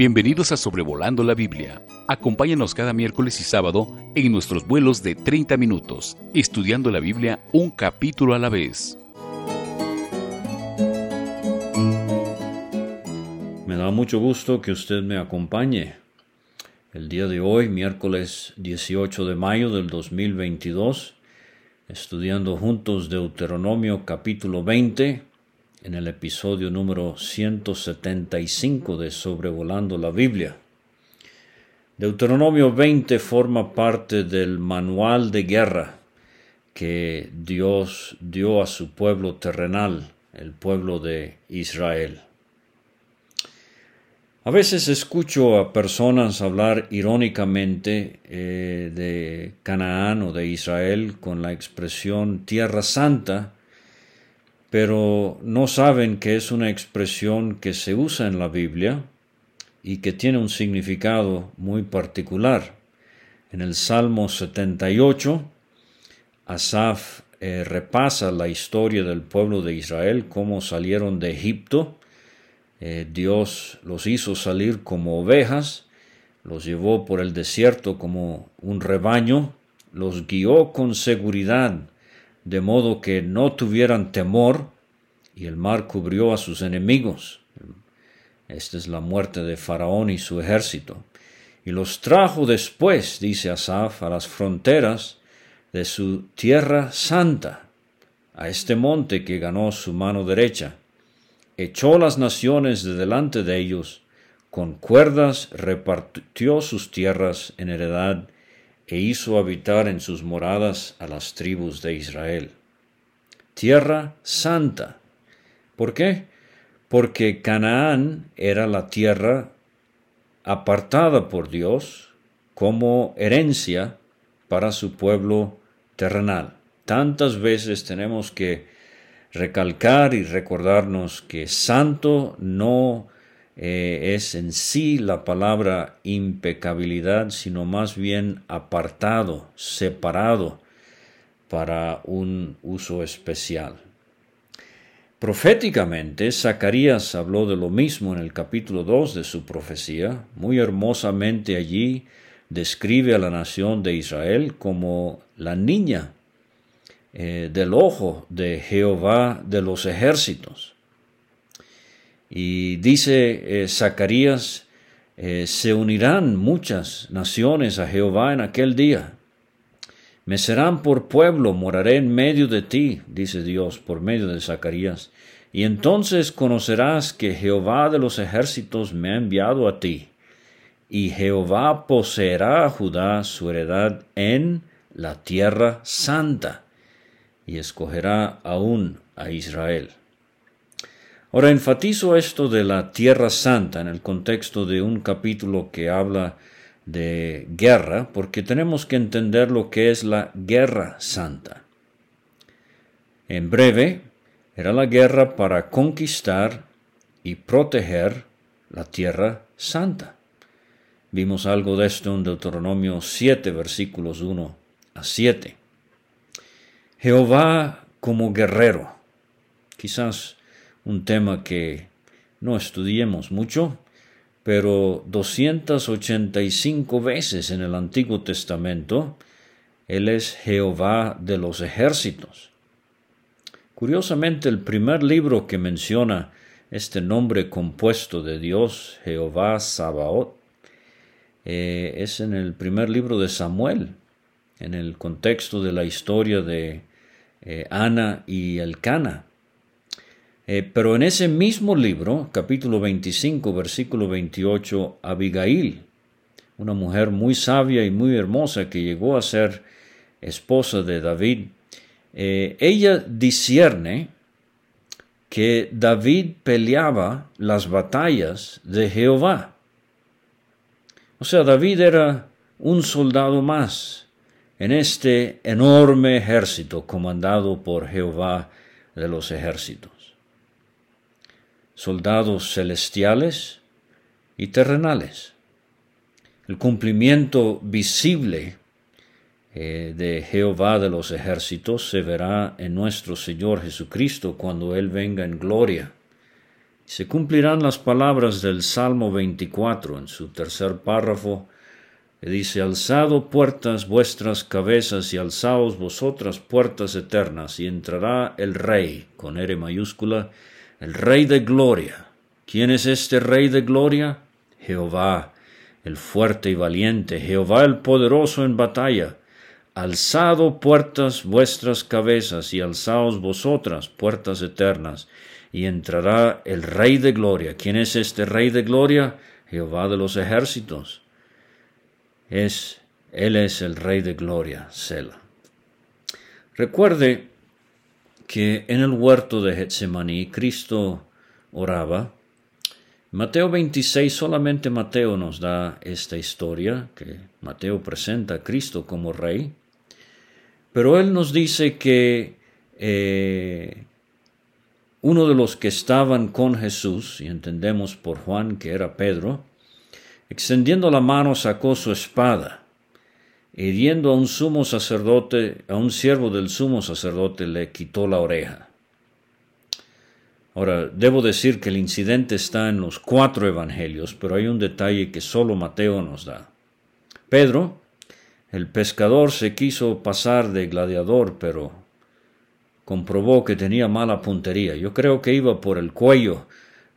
Bienvenidos a Sobrevolando la Biblia. Acompáñanos cada miércoles y sábado en nuestros vuelos de 30 minutos, estudiando la Biblia un capítulo a la vez. Me da mucho gusto que usted me acompañe. El día de hoy, miércoles 18 de mayo del 2022, estudiando juntos Deuteronomio capítulo 20, en el episodio número 175 de Sobrevolando la Biblia. Deuteronomio 20 forma parte del manual de guerra que Dios dio a su pueblo terrenal, el pueblo de Israel. A veces escucho a personas hablar irónicamente eh, de Canaán o de Israel con la expresión Tierra Santa, pero no saben que es una expresión que se usa en la Biblia y que tiene un significado muy particular. En el Salmo 78, Asaf eh, repasa la historia del pueblo de Israel, cómo salieron de Egipto. Eh, Dios los hizo salir como ovejas, los llevó por el desierto como un rebaño, los guió con seguridad de modo que no tuvieran temor, y el mar cubrió a sus enemigos. Esta es la muerte de Faraón y su ejército. Y los trajo después, dice Asaf, a las fronteras de su tierra santa, a este monte que ganó su mano derecha. Echó las naciones de delante de ellos, con cuerdas repartió sus tierras en heredad, e hizo habitar en sus moradas a las tribus de Israel. Tierra santa. ¿Por qué? Porque Canaán era la tierra apartada por Dios como herencia para su pueblo terrenal. Tantas veces tenemos que recalcar y recordarnos que santo no eh, es en sí la palabra impecabilidad, sino más bien apartado, separado para un uso especial. Proféticamente, Zacarías habló de lo mismo en el capítulo 2 de su profecía. Muy hermosamente allí describe a la nación de Israel como la niña eh, del ojo de Jehová de los ejércitos. Y dice eh, Zacarías, eh, se unirán muchas naciones a Jehová en aquel día. Me serán por pueblo, moraré en medio de ti, dice Dios por medio de Zacarías. Y entonces conocerás que Jehová de los ejércitos me ha enviado a ti. Y Jehová poseerá a Judá su heredad en la tierra santa, y escogerá aún a Israel. Ahora enfatizo esto de la Tierra Santa en el contexto de un capítulo que habla de guerra, porque tenemos que entender lo que es la Guerra Santa. En breve, era la guerra para conquistar y proteger la Tierra Santa. Vimos algo de esto en Deuteronomio 7, versículos 1 a 7. Jehová como guerrero. Quizás un tema que no estudiemos mucho, pero 285 veces en el Antiguo Testamento, Él es Jehová de los ejércitos. Curiosamente, el primer libro que menciona este nombre compuesto de Dios, Jehová Sabaoth, eh, es en el primer libro de Samuel, en el contexto de la historia de eh, Ana y Elcana. Eh, pero en ese mismo libro, capítulo 25, versículo 28, Abigail, una mujer muy sabia y muy hermosa que llegó a ser esposa de David, eh, ella discierne que David peleaba las batallas de Jehová. O sea, David era un soldado más en este enorme ejército comandado por Jehová de los ejércitos soldados celestiales y terrenales. El cumplimiento visible eh, de Jehová de los ejércitos se verá en nuestro Señor Jesucristo cuando Él venga en gloria. Se cumplirán las palabras del Salmo 24 en su tercer párrafo, que dice, Alzado puertas vuestras cabezas y alzaos vosotras puertas eternas, y entrará el Rey, con R mayúscula, el Rey de gloria. ¿Quién es este Rey de gloria? Jehová, el fuerte y valiente, Jehová el poderoso en batalla. Alzado puertas vuestras cabezas y alzaos vosotras puertas eternas, y entrará el Rey de gloria. ¿Quién es este Rey de gloria? Jehová de los ejércitos es, Él es el Rey de Gloria, Sela. Recuerde que en el huerto de Getsemaní Cristo oraba. Mateo 26, solamente Mateo nos da esta historia, que Mateo presenta a Cristo como Rey, pero él nos dice que eh, uno de los que estaban con Jesús, y entendemos por Juan que era Pedro, Extendiendo la mano sacó su espada. Hiriendo a un sumo sacerdote, a un siervo del sumo sacerdote, le quitó la oreja. Ahora, debo decir que el incidente está en los cuatro evangelios, pero hay un detalle que solo Mateo nos da. Pedro, el pescador, se quiso pasar de gladiador, pero comprobó que tenía mala puntería. Yo creo que iba por el cuello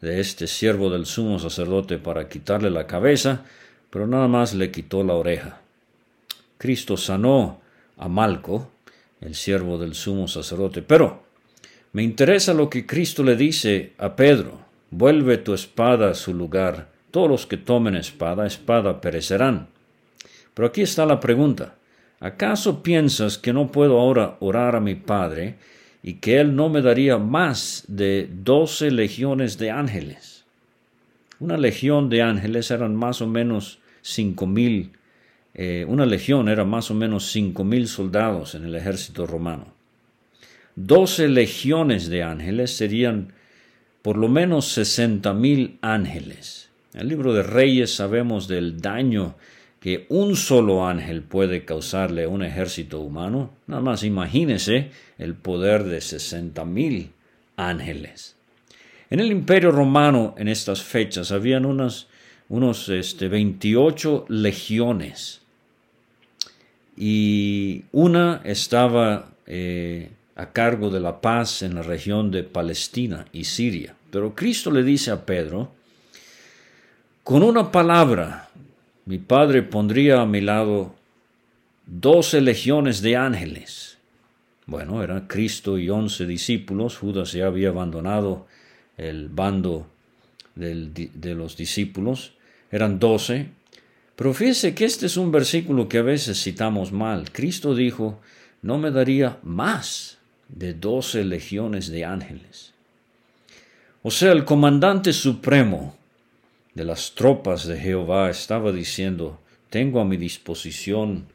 de este siervo del sumo sacerdote para quitarle la cabeza, pero nada más le quitó la oreja. Cristo sanó a Malco, el siervo del sumo sacerdote, pero me interesa lo que Cristo le dice a Pedro, vuelve tu espada a su lugar, todos los que tomen espada, espada perecerán. Pero aquí está la pregunta, ¿acaso piensas que no puedo ahora orar a mi Padre y que él no me daría más de doce legiones de ángeles. Una legión de ángeles eran más o menos cinco mil, eh, una legión era más o menos cinco mil soldados en el ejército romano. Doce legiones de ángeles serían por lo menos sesenta mil ángeles. En el libro de Reyes sabemos del daño que un solo ángel puede causarle a un ejército humano, nada más imagínese el poder de sesenta mil ángeles. En el imperio romano en estas fechas habían unos, unos este, 28 legiones y una estaba eh, a cargo de la paz en la región de Palestina y Siria. Pero Cristo le dice a Pedro, con una palabra mi padre pondría a mi lado doce legiones de ángeles. Bueno, era Cristo y once discípulos. Judas ya había abandonado el bando de los discípulos. Eran doce. Pero fíjese que este es un versículo que a veces citamos mal. Cristo dijo, no me daría más de doce legiones de ángeles. O sea, el comandante supremo de las tropas de Jehová estaba diciendo, tengo a mi disposición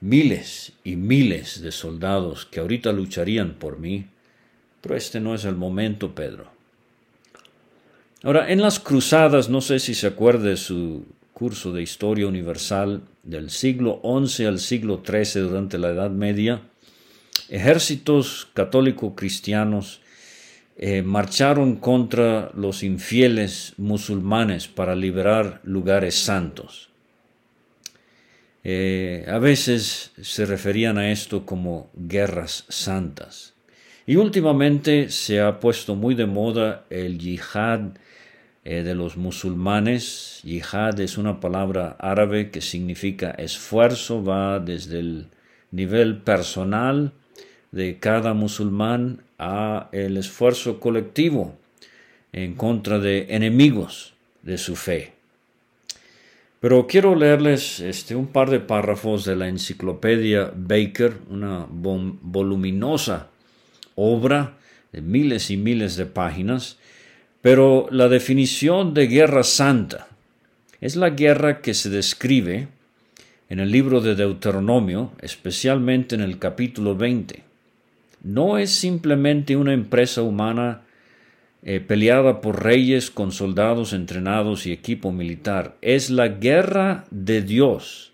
miles y miles de soldados que ahorita lucharían por mí, pero este no es el momento, Pedro. Ahora, en las cruzadas, no sé si se acuerda de su curso de historia universal del siglo XI al siglo XIII durante la Edad Media, ejércitos católico cristianos eh, marcharon contra los infieles musulmanes para liberar lugares santos. Eh, a veces se referían a esto como guerras santas. Y últimamente se ha puesto muy de moda el yihad eh, de los musulmanes. Yihad es una palabra árabe que significa esfuerzo, va desde el nivel personal de cada musulmán a el esfuerzo colectivo en contra de enemigos de su fe. Pero quiero leerles este, un par de párrafos de la enciclopedia Baker, una voluminosa obra de miles y miles de páginas, pero la definición de guerra santa es la guerra que se describe en el libro de Deuteronomio, especialmente en el capítulo 20 no es simplemente una empresa humana eh, peleada por reyes con soldados entrenados y equipo militar. Es la guerra de Dios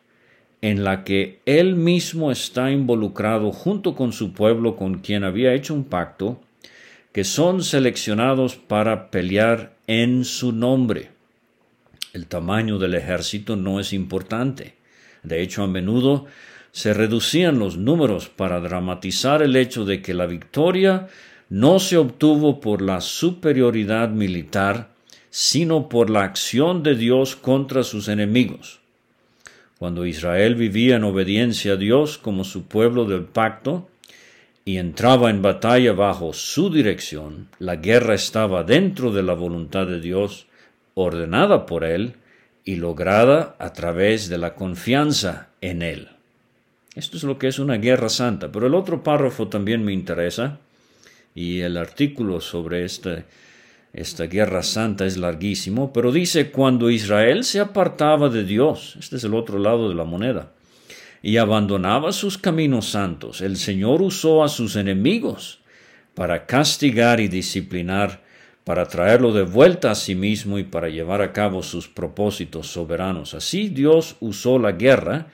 en la que Él mismo está involucrado junto con su pueblo con quien había hecho un pacto, que son seleccionados para pelear en su nombre. El tamaño del ejército no es importante. De hecho, a menudo se reducían los números para dramatizar el hecho de que la victoria no se obtuvo por la superioridad militar, sino por la acción de Dios contra sus enemigos. Cuando Israel vivía en obediencia a Dios como su pueblo del pacto, y entraba en batalla bajo su dirección, la guerra estaba dentro de la voluntad de Dios, ordenada por Él y lograda a través de la confianza en Él. Esto es lo que es una guerra santa. Pero el otro párrafo también me interesa y el artículo sobre esta, esta guerra santa es larguísimo, pero dice cuando Israel se apartaba de Dios, este es el otro lado de la moneda, y abandonaba sus caminos santos, el Señor usó a sus enemigos para castigar y disciplinar, para traerlo de vuelta a sí mismo y para llevar a cabo sus propósitos soberanos. Así Dios usó la guerra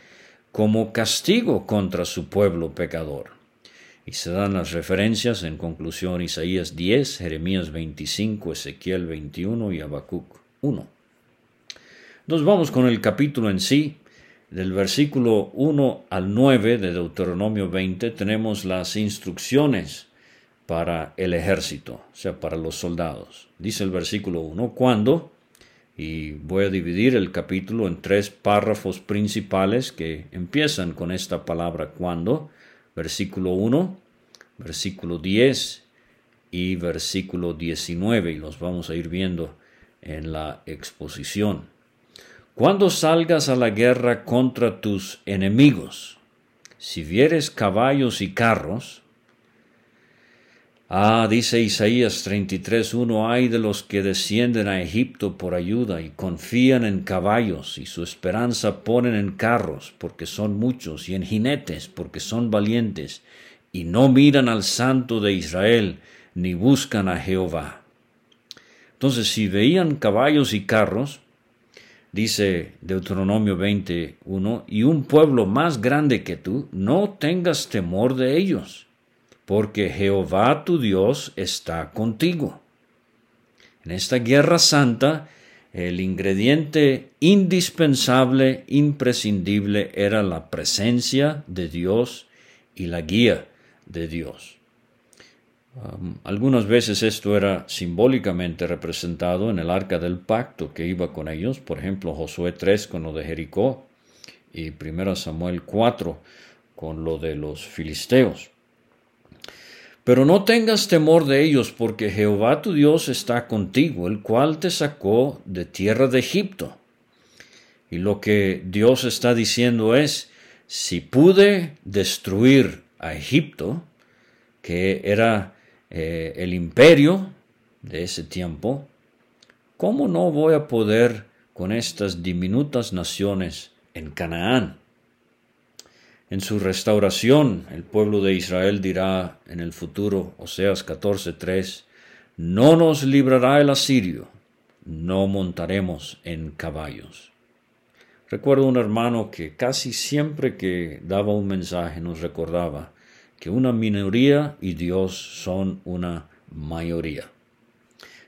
como castigo contra su pueblo pecador. Y se dan las referencias en conclusión Isaías 10, Jeremías 25, Ezequiel 21 y Habacuc 1. Nos vamos con el capítulo en sí. Del versículo 1 al 9 de Deuteronomio 20 tenemos las instrucciones para el ejército, o sea, para los soldados. Dice el versículo 1, cuando y voy a dividir el capítulo en tres párrafos principales que empiezan con esta palabra cuando, versículo 1, versículo 10 y versículo 19, y los vamos a ir viendo en la exposición. Cuando salgas a la guerra contra tus enemigos, si vieres caballos y carros, Ah, dice Isaías 33.1, hay de los que descienden a Egipto por ayuda y confían en caballos y su esperanza ponen en carros porque son muchos y en jinetes porque son valientes y no miran al Santo de Israel ni buscan a Jehová. Entonces, si veían caballos y carros, dice Deuteronomio 21, y un pueblo más grande que tú, no tengas temor de ellos porque Jehová tu Dios está contigo. En esta guerra santa, el ingrediente indispensable, imprescindible, era la presencia de Dios y la guía de Dios. Algunas veces esto era simbólicamente representado en el arca del pacto que iba con ellos, por ejemplo Josué 3 con lo de Jericó y 1 Samuel 4 con lo de los filisteos. Pero no tengas temor de ellos, porque Jehová tu Dios está contigo, el cual te sacó de tierra de Egipto. Y lo que Dios está diciendo es, si pude destruir a Egipto, que era eh, el imperio de ese tiempo, ¿cómo no voy a poder con estas diminutas naciones en Canaán? En su restauración, el pueblo de Israel dirá en el futuro, Oseas 14:3, no nos librará el asirio, no montaremos en caballos. Recuerdo un hermano que casi siempre que daba un mensaje nos recordaba que una minoría y Dios son una mayoría.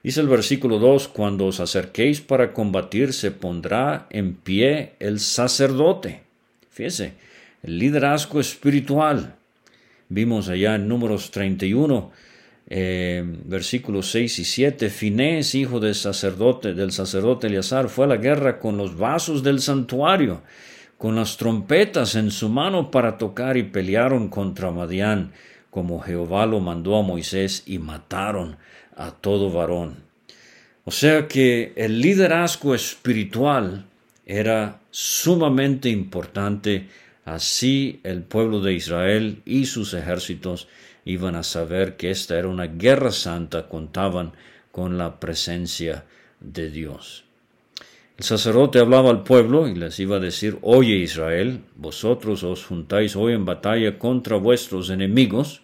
Dice el versículo 2, cuando os acerquéis para combatir se pondrá en pie el sacerdote. Fíjese, el liderazgo espiritual. Vimos allá en números 31, eh, versículos 6 y 7, Finés, hijo del sacerdote, del sacerdote Eleazar, fue a la guerra con los vasos del santuario, con las trompetas en su mano para tocar y pelearon contra Madián, como Jehová lo mandó a Moisés, y mataron a todo varón. O sea que el liderazgo espiritual era sumamente importante Así el pueblo de Israel y sus ejércitos iban a saber que esta era una guerra santa, contaban con la presencia de Dios. El sacerdote hablaba al pueblo y les iba a decir, Oye Israel, vosotros os juntáis hoy en batalla contra vuestros enemigos.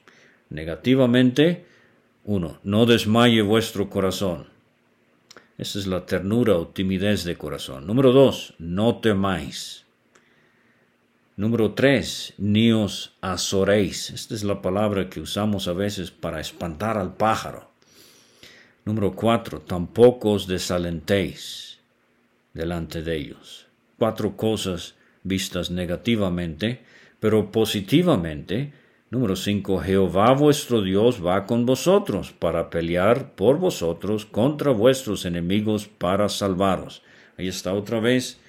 Negativamente, uno, no desmaye vuestro corazón. Esa es la ternura o timidez de corazón. Número dos, no temáis. Número tres, ni os azoréis. Esta es la palabra que usamos a veces para espantar al pájaro. Número cuatro, tampoco os desalentéis delante de ellos. Cuatro cosas vistas negativamente, pero positivamente. Número cinco, Jehová vuestro Dios va con vosotros para pelear por vosotros contra vuestros enemigos para salvaros. Ahí está otra vez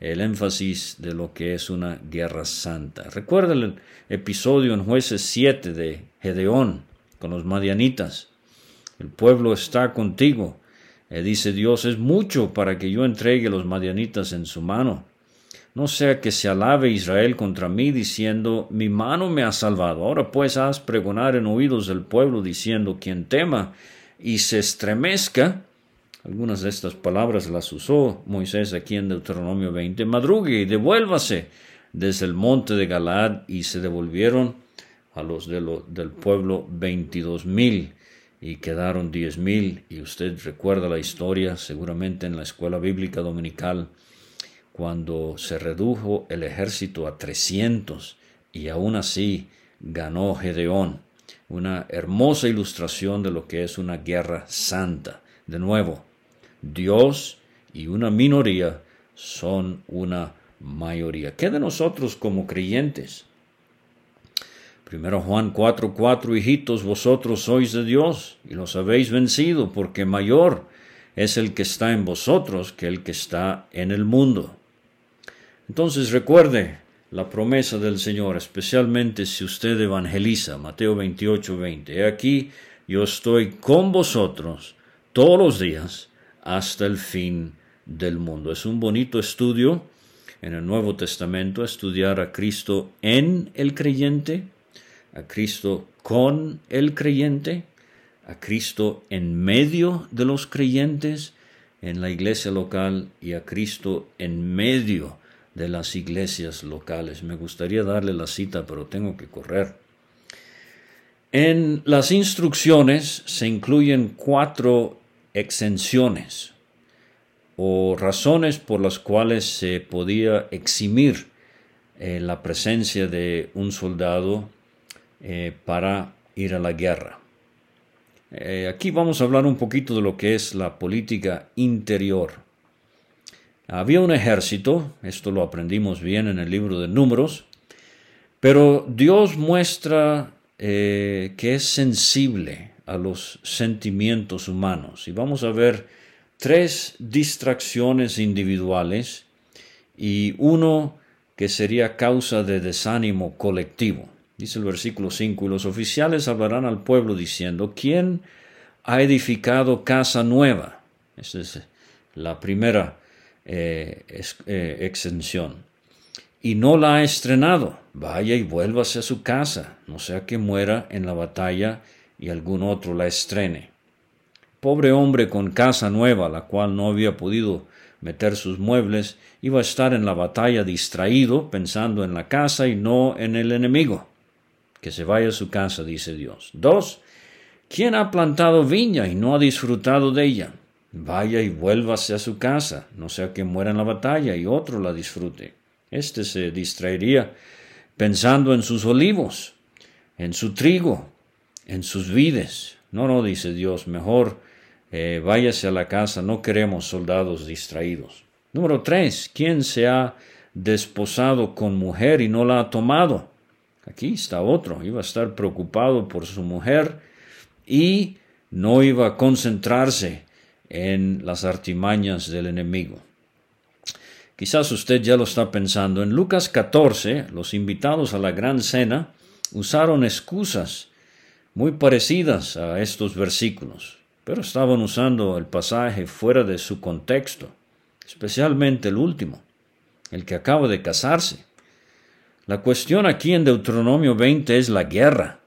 el énfasis de lo que es una guerra santa. Recuerda el episodio en jueces 7 de Gedeón con los madianitas el pueblo está contigo. Eh, dice Dios, es mucho para que yo entregue los madianitas en su mano. No sea que se alabe Israel contra mí diciendo, mi mano me ha salvado. Ahora pues haz pregonar en oídos del pueblo diciendo, quien tema y se estremezca. Algunas de estas palabras las usó Moisés aquí en Deuteronomio 20. Madrugue y devuélvase desde el monte de Galad y se devolvieron a los de del pueblo veintidós mil y quedaron diez mil. Y usted recuerda la historia seguramente en la escuela bíblica dominical cuando se redujo el ejército a trescientos y aún así ganó Gedeón. Una hermosa ilustración de lo que es una guerra santa. De nuevo Dios y una minoría son una mayoría. ¿qué de nosotros como creyentes? Primero Juan 4:4 4, Hijitos, vosotros sois de Dios y los habéis vencido, porque mayor es el que está en vosotros que el que está en el mundo. Entonces recuerde la promesa del Señor, especialmente si usted evangeliza, Mateo 28:20. 20. He aquí, yo estoy con vosotros todos los días hasta el fin del mundo. Es un bonito estudio en el Nuevo Testamento, estudiar a Cristo en el creyente a Cristo con el creyente, a Cristo en medio de los creyentes en la iglesia local y a Cristo en medio de las iglesias locales. Me gustaría darle la cita, pero tengo que correr. En las instrucciones se incluyen cuatro exenciones o razones por las cuales se podía eximir eh, la presencia de un soldado eh, para ir a la guerra. Eh, aquí vamos a hablar un poquito de lo que es la política interior. Había un ejército, esto lo aprendimos bien en el libro de números, pero Dios muestra eh, que es sensible a los sentimientos humanos. Y vamos a ver tres distracciones individuales y uno que sería causa de desánimo colectivo. Dice el versículo 5, y los oficiales hablarán al pueblo diciendo, ¿quién ha edificado casa nueva? Esa es la primera eh, eh, exención. Y no la ha estrenado. Vaya y vuélvase a su casa, no sea que muera en la batalla y algún otro la estrene. Pobre hombre con casa nueva, la cual no había podido meter sus muebles, iba a estar en la batalla distraído, pensando en la casa y no en el enemigo que se vaya a su casa, dice Dios. Dos, ¿quién ha plantado viña y no ha disfrutado de ella? Vaya y vuélvase a su casa, no sea que muera en la batalla y otro la disfrute. Este se distraería pensando en sus olivos, en su trigo, en sus vides. No, no, dice Dios, mejor eh, váyase a la casa, no queremos soldados distraídos. Número tres, ¿quién se ha desposado con mujer y no la ha tomado? Aquí está otro, iba a estar preocupado por su mujer y no iba a concentrarse en las artimañas del enemigo. Quizás usted ya lo está pensando. En Lucas 14, los invitados a la gran cena usaron excusas muy parecidas a estos versículos, pero estaban usando el pasaje fuera de su contexto, especialmente el último, el que acaba de casarse. La cuestión aquí en Deuteronomio 20 es la guerra.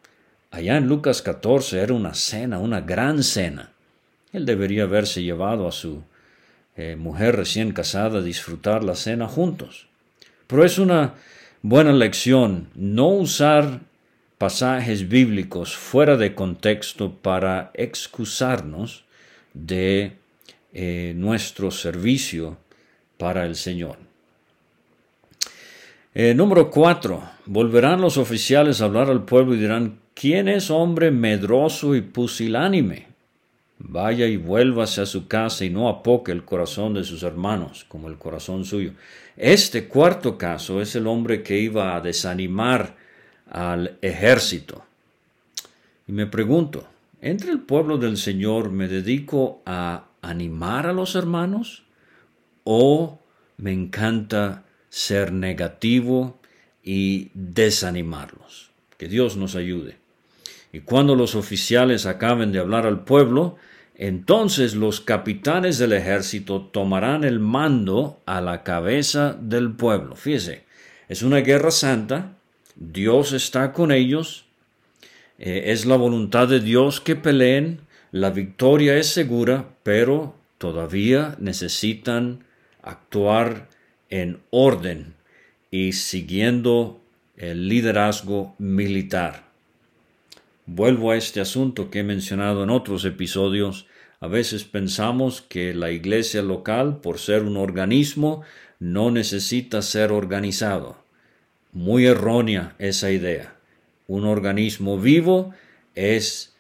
Allá en Lucas 14 era una cena, una gran cena. Él debería haberse llevado a su eh, mujer recién casada a disfrutar la cena juntos. Pero es una buena lección no usar pasajes bíblicos fuera de contexto para excusarnos de eh, nuestro servicio para el Señor. Eh, número cuatro, volverán los oficiales a hablar al pueblo y dirán, ¿quién es hombre medroso y pusilánime? Vaya y vuélvase a su casa y no apoque el corazón de sus hermanos como el corazón suyo. Este cuarto caso es el hombre que iba a desanimar al ejército. Y me pregunto, ¿entre el pueblo del Señor me dedico a animar a los hermanos o me encanta ser negativo y desanimarlos? Que Dios nos ayude. Y cuando los oficiales acaben de hablar al pueblo, entonces los capitanes del ejército tomarán el mando a la cabeza del pueblo. Fíjese, es una guerra santa, Dios está con ellos, eh, es la voluntad de Dios que peleen, la victoria es segura, pero todavía necesitan actuar en orden y siguiendo el liderazgo militar. Vuelvo a este asunto que he mencionado en otros episodios. A veces pensamos que la iglesia local, por ser un organismo, no necesita ser organizado. Muy errónea esa idea. Un organismo vivo es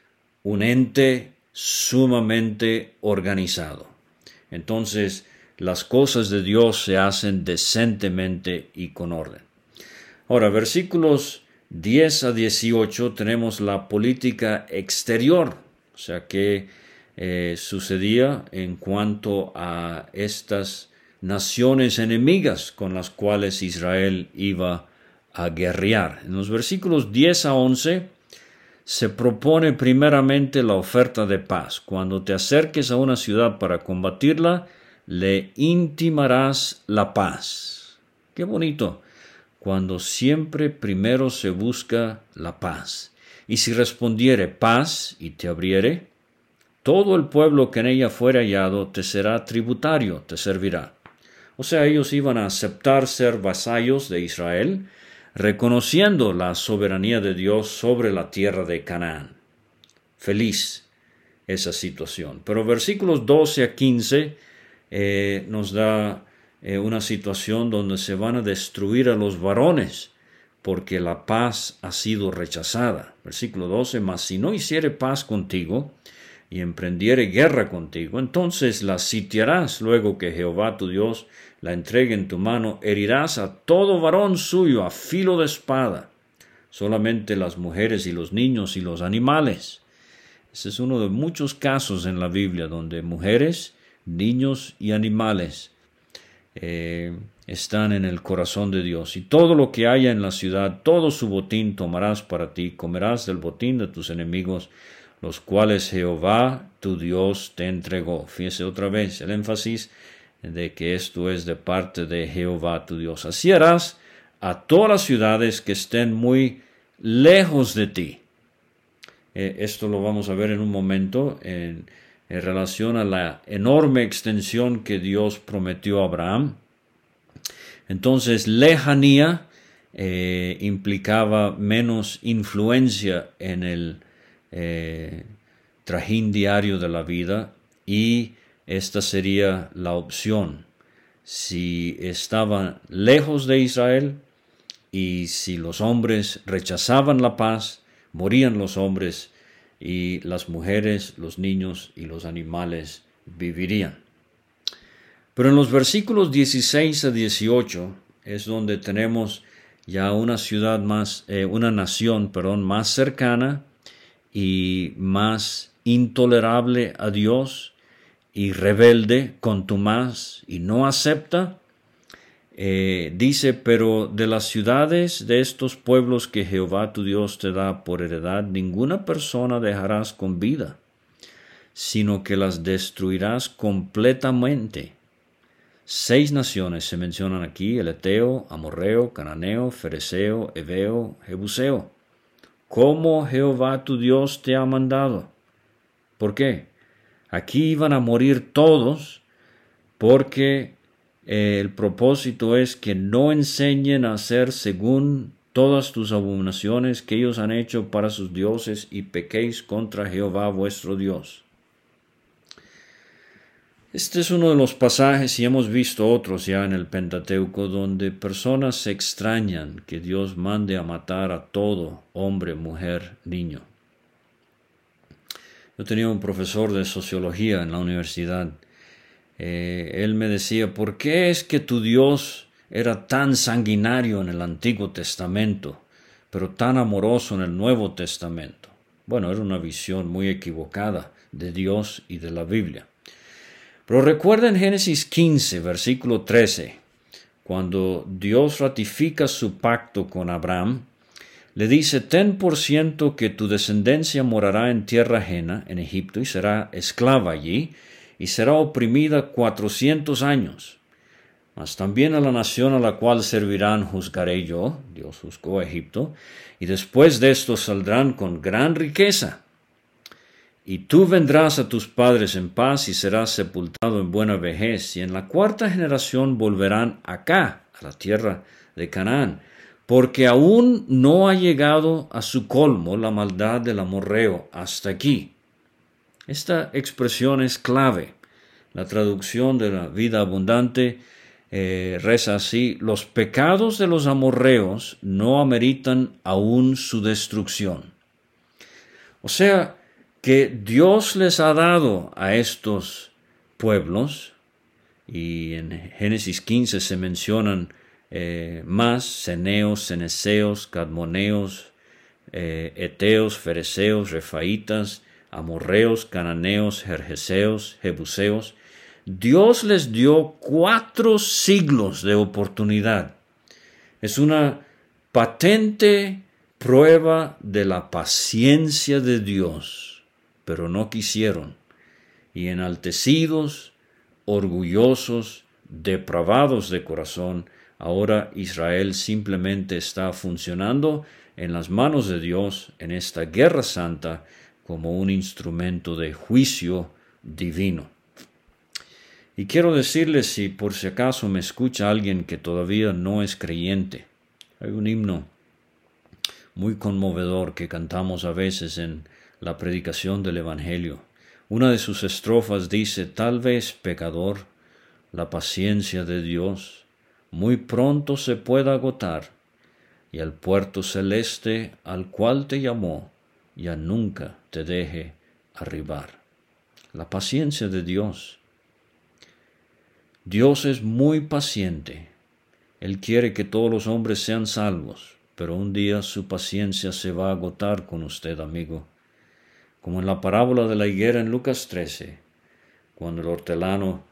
un ente sumamente organizado. Entonces, las cosas de Dios se hacen decentemente y con orden. Ahora, versículos 10 a 18 tenemos la política exterior, o sea, que eh, sucedía en cuanto a estas naciones enemigas con las cuales Israel iba a guerrear. En los versículos 10 a 11 se propone primeramente la oferta de paz. Cuando te acerques a una ciudad para combatirla, le intimarás la paz. Qué bonito cuando siempre primero se busca la paz. Y si respondiere paz y te abriere, todo el pueblo que en ella fuere hallado te será tributario, te servirá. O sea, ellos iban a aceptar ser vasallos de Israel, reconociendo la soberanía de Dios sobre la tierra de Canaán. Feliz esa situación. Pero versículos 12 a 15 eh, nos da eh, una situación donde se van a destruir a los varones, porque la paz ha sido rechazada. Versículo 12, mas si no hiciere paz contigo, y emprendiere guerra contigo, entonces la sitiarás luego que Jehová tu Dios la entregue en tu mano, herirás a todo varón suyo a filo de espada, solamente las mujeres y los niños y los animales. Ese es uno de muchos casos en la Biblia donde mujeres, niños y animales eh, están en el corazón de Dios. Y todo lo que haya en la ciudad, todo su botín tomarás para ti, comerás del botín de tus enemigos, los cuales Jehová tu Dios te entregó. Fíjese otra vez el énfasis de que esto es de parte de Jehová tu Dios. Así harás a todas las ciudades que estén muy lejos de ti. Eh, esto lo vamos a ver en un momento en en relación a la enorme extensión que Dios prometió a Abraham. Entonces, lejanía eh, implicaba menos influencia en el eh, trajín diario de la vida y esta sería la opción. Si estaban lejos de Israel y si los hombres rechazaban la paz, morían los hombres y las mujeres, los niños y los animales vivirían. Pero en los versículos 16 a 18 es donde tenemos ya una ciudad más, eh, una nación, perdón, más cercana y más intolerable a Dios y rebelde, contumaz y no acepta eh, dice, pero de las ciudades de estos pueblos que Jehová tu Dios te da por heredad, ninguna persona dejarás con vida, sino que las destruirás completamente. Seis naciones se mencionan aquí, el Eteo, Amorreo, Cananeo, Fereceo, Eveo, Jebuseo. ¿Cómo Jehová tu Dios te ha mandado? ¿Por qué? Aquí iban a morir todos porque el propósito es que no enseñen a hacer según todas tus abominaciones que ellos han hecho para sus dioses y pequéis contra Jehová vuestro Dios. Este es uno de los pasajes, y hemos visto otros ya en el Pentateuco, donde personas se extrañan que Dios mande a matar a todo hombre, mujer, niño. Yo tenía un profesor de sociología en la universidad. Eh, él me decía, ¿por qué es que tu Dios era tan sanguinario en el Antiguo Testamento, pero tan amoroso en el Nuevo Testamento? Bueno, era una visión muy equivocada de Dios y de la Biblia. Pero recuerden Génesis 15, versículo 13, cuando Dios ratifica su pacto con Abraham, le dice, ten por ciento que tu descendencia morará en tierra ajena, en Egipto, y será esclava allí, y será oprimida cuatrocientos años. Mas también a la nación a la cual servirán juzgaré yo, Dios juzgó a Egipto, y después de esto saldrán con gran riqueza. Y tú vendrás a tus padres en paz y serás sepultado en buena vejez, y en la cuarta generación volverán acá, a la tierra de Canaán, porque aún no ha llegado a su colmo la maldad del amorreo hasta aquí. Esta expresión es clave. La traducción de la vida abundante eh, reza así, los pecados de los amorreos no ameritan aún su destrucción. O sea, que Dios les ha dado a estos pueblos, y en Génesis 15 se mencionan eh, más, ceneos, ceneseos, cadmoneos, eh, eteos, fereceos, refaitas, amorreos, cananeos, jerjeseos, jebuseos. Dios les dio cuatro siglos de oportunidad. Es una patente prueba de la paciencia de Dios, pero no quisieron. Y enaltecidos, orgullosos, depravados de corazón, Ahora Israel simplemente está funcionando en las manos de Dios en esta guerra santa como un instrumento de juicio divino. Y quiero decirles si por si acaso me escucha alguien que todavía no es creyente. Hay un himno muy conmovedor que cantamos a veces en la predicación del Evangelio. Una de sus estrofas dice, tal vez pecador, la paciencia de Dios muy pronto se pueda agotar, y el puerto celeste al cual te llamó ya nunca te deje arribar. La paciencia de Dios. Dios es muy paciente. Él quiere que todos los hombres sean salvos, pero un día su paciencia se va a agotar con usted, amigo. Como en la parábola de la higuera en Lucas 13, cuando el hortelano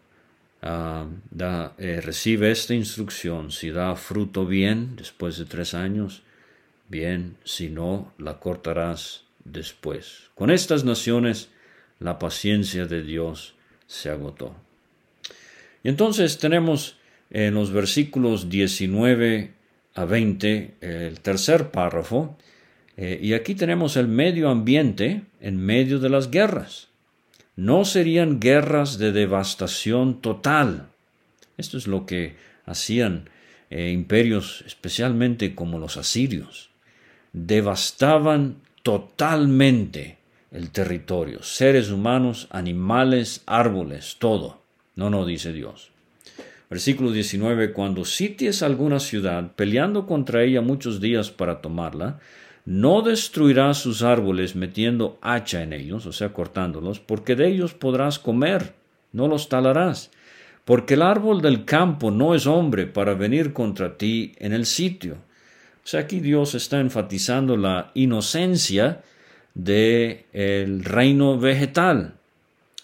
Ah, da, eh, recibe esta instrucción, si da fruto bien después de tres años, bien, si no, la cortarás después. Con estas naciones la paciencia de Dios se agotó. Y entonces tenemos en los versículos 19 a 20 el tercer párrafo, eh, y aquí tenemos el medio ambiente en medio de las guerras no serían guerras de devastación total. Esto es lo que hacían eh, imperios, especialmente como los asirios. Devastaban totalmente el territorio, seres humanos, animales, árboles, todo. No, no, dice Dios. Versículo 19, cuando sities alguna ciudad, peleando contra ella muchos días para tomarla, no destruirás sus árboles metiendo hacha en ellos, o sea, cortándolos, porque de ellos podrás comer, no los talarás, porque el árbol del campo no es hombre para venir contra ti en el sitio. O sea, aquí Dios está enfatizando la inocencia del el reino vegetal,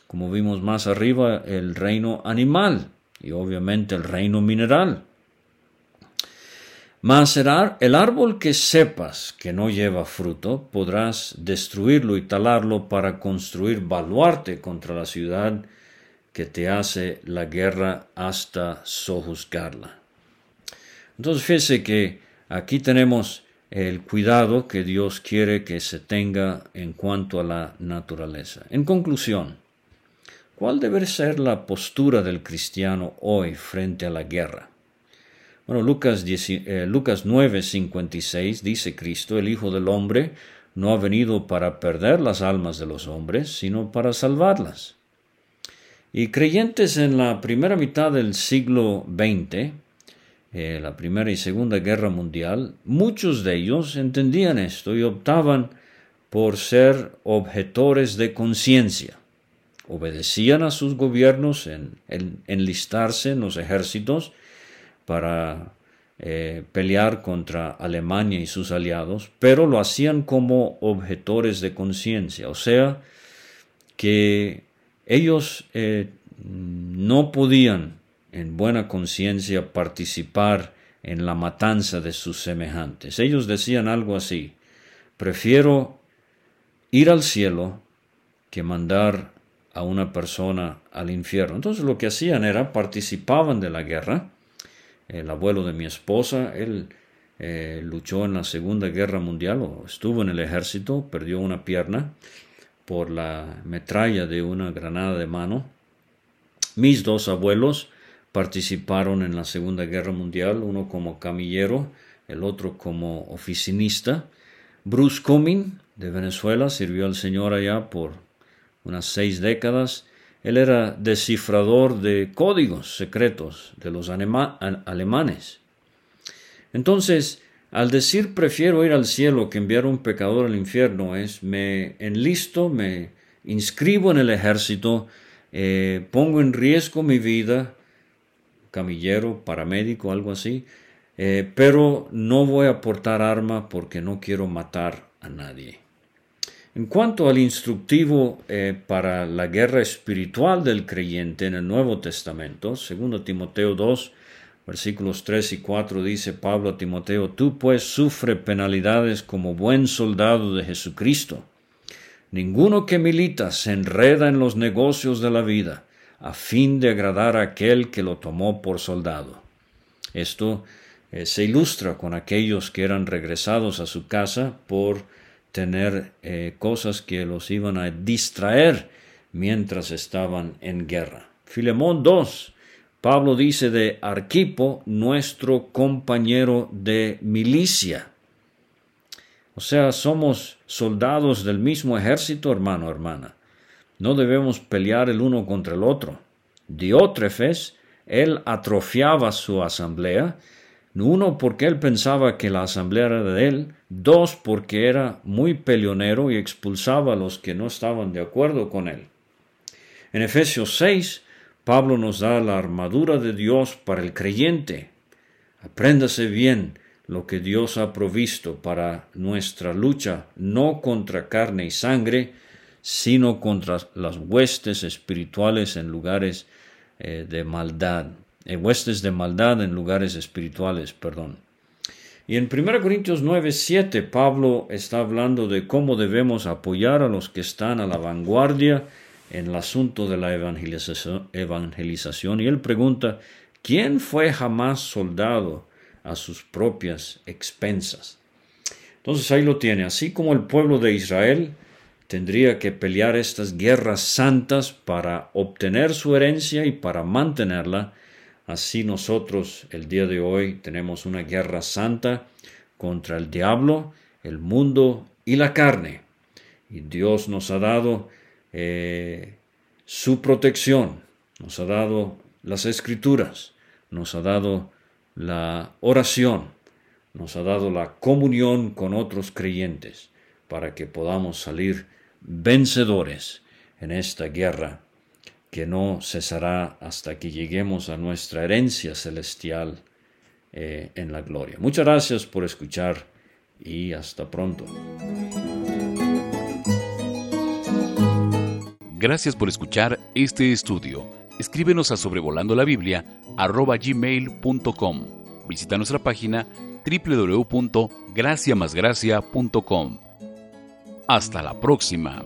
como vimos más arriba, el reino animal y obviamente el reino mineral. Mas el árbol que sepas que no lleva fruto, podrás destruirlo y talarlo para construir baluarte contra la ciudad que te hace la guerra hasta sojuzgarla. Entonces fíjese que aquí tenemos el cuidado que Dios quiere que se tenga en cuanto a la naturaleza. En conclusión, ¿cuál debe ser la postura del cristiano hoy frente a la guerra? Bueno, Lucas, eh, Lucas 9, 56 dice Cristo, el Hijo del Hombre, no ha venido para perder las almas de los hombres, sino para salvarlas. Y creyentes en la primera mitad del siglo XX, eh, la Primera y Segunda Guerra Mundial, muchos de ellos entendían esto y optaban por ser objetores de conciencia. Obedecían a sus gobiernos en, enlistarse en los ejércitos para eh, pelear contra Alemania y sus aliados, pero lo hacían como objetores de conciencia, o sea, que ellos eh, no podían en buena conciencia participar en la matanza de sus semejantes. Ellos decían algo así, prefiero ir al cielo que mandar a una persona al infierno. Entonces lo que hacían era participaban de la guerra. El abuelo de mi esposa, él eh, luchó en la Segunda Guerra Mundial o estuvo en el ejército, perdió una pierna por la metralla de una granada de mano. Mis dos abuelos participaron en la Segunda Guerra Mundial, uno como camillero, el otro como oficinista. Bruce Cumming, de Venezuela, sirvió al Señor allá por unas seis décadas. Él era descifrador de códigos secretos de los alemanes. Entonces, al decir prefiero ir al cielo que enviar un pecador al infierno, es me enlisto, me inscribo en el ejército, eh, pongo en riesgo mi vida, camillero, paramédico, algo así, eh, pero no voy a portar arma porque no quiero matar a nadie. En cuanto al instructivo eh, para la guerra espiritual del creyente en el Nuevo Testamento, 2 Timoteo 2, versículos 3 y 4 dice Pablo a Timoteo, tú pues sufre penalidades como buen soldado de Jesucristo. Ninguno que milita se enreda en los negocios de la vida, a fin de agradar a aquel que lo tomó por soldado. Esto eh, se ilustra con aquellos que eran regresados a su casa por tener eh, cosas que los iban a distraer mientras estaban en guerra. Filemón 2, Pablo dice de Arquipo, nuestro compañero de milicia. O sea, somos soldados del mismo ejército, hermano, hermana. No debemos pelear el uno contra el otro. Diótrefes, él atrofiaba su asamblea uno, porque él pensaba que la asamblea era de él. Dos, porque era muy peleonero y expulsaba a los que no estaban de acuerdo con él. En Efesios 6, Pablo nos da la armadura de Dios para el creyente. Apréndase bien lo que Dios ha provisto para nuestra lucha, no contra carne y sangre, sino contra las huestes espirituales en lugares eh, de maldad huestes de maldad en lugares espirituales, perdón. Y en 1 Corintios 9, 7, Pablo está hablando de cómo debemos apoyar a los que están a la vanguardia en el asunto de la evangelización, evangelización. Y él pregunta, ¿quién fue jamás soldado a sus propias expensas? Entonces ahí lo tiene, así como el pueblo de Israel tendría que pelear estas guerras santas para obtener su herencia y para mantenerla, Así nosotros el día de hoy tenemos una guerra santa contra el diablo, el mundo y la carne. Y Dios nos ha dado eh, su protección, nos ha dado las escrituras, nos ha dado la oración, nos ha dado la comunión con otros creyentes para que podamos salir vencedores en esta guerra que no cesará hasta que lleguemos a nuestra herencia celestial eh, en la gloria. Muchas gracias por escuchar y hasta pronto. Gracias por escuchar este estudio. Escríbenos a sobrevolando la Biblia gmail.com. Visita nuestra página www.graciamasgracia.com. Hasta la próxima.